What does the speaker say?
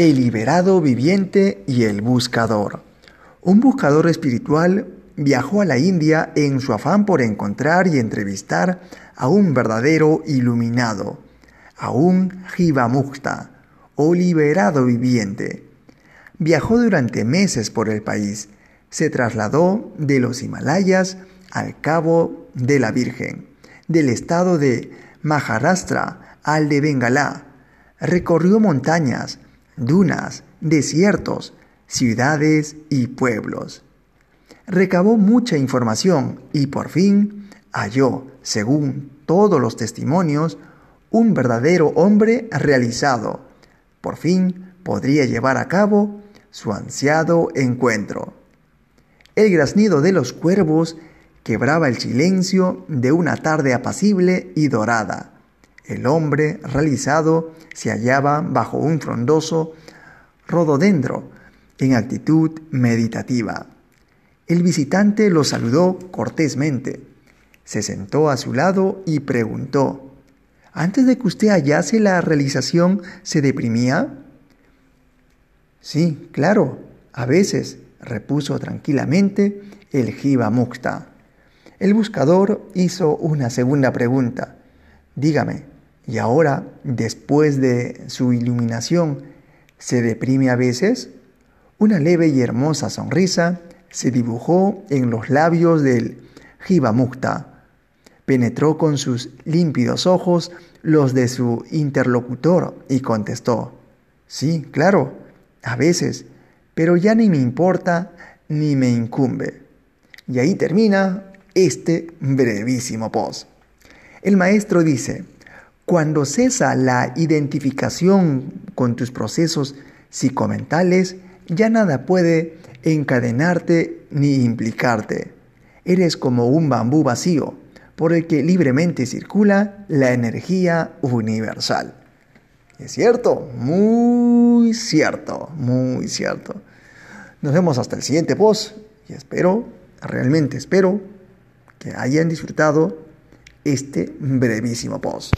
El liberado viviente y el buscador. Un buscador espiritual viajó a la India en su afán por encontrar y entrevistar a un verdadero iluminado, a un Jiva o liberado viviente. Viajó durante meses por el país. Se trasladó de los Himalayas al Cabo de la Virgen, del estado de Maharashtra al de Bengalá. Recorrió montañas, dunas, desiertos, ciudades y pueblos. Recabó mucha información y por fin halló, según todos los testimonios, un verdadero hombre realizado. Por fin podría llevar a cabo su ansiado encuentro. El graznido de los cuervos quebraba el silencio de una tarde apacible y dorada. El hombre realizado se hallaba bajo un frondoso rododendro en actitud meditativa. El visitante lo saludó cortésmente, se sentó a su lado y preguntó, ¿Antes de que usted hallase la realización, se deprimía? Sí, claro, a veces, repuso tranquilamente el Jiva Mukta. El buscador hizo una segunda pregunta. Dígame, y ahora, después de su iluminación, ¿se deprime a veces? Una leve y hermosa sonrisa se dibujó en los labios del Jiva Mukta. Penetró con sus límpidos ojos los de su interlocutor y contestó, sí, claro, a veces, pero ya ni me importa ni me incumbe. Y ahí termina este brevísimo post. El maestro dice, cuando cesa la identificación con tus procesos psicomentales, ya nada puede encadenarte ni implicarte. Eres como un bambú vacío por el que libremente circula la energía universal. ¿Es cierto? Muy cierto, muy cierto. Nos vemos hasta el siguiente post y espero, realmente espero, que hayan disfrutado este brevísimo post.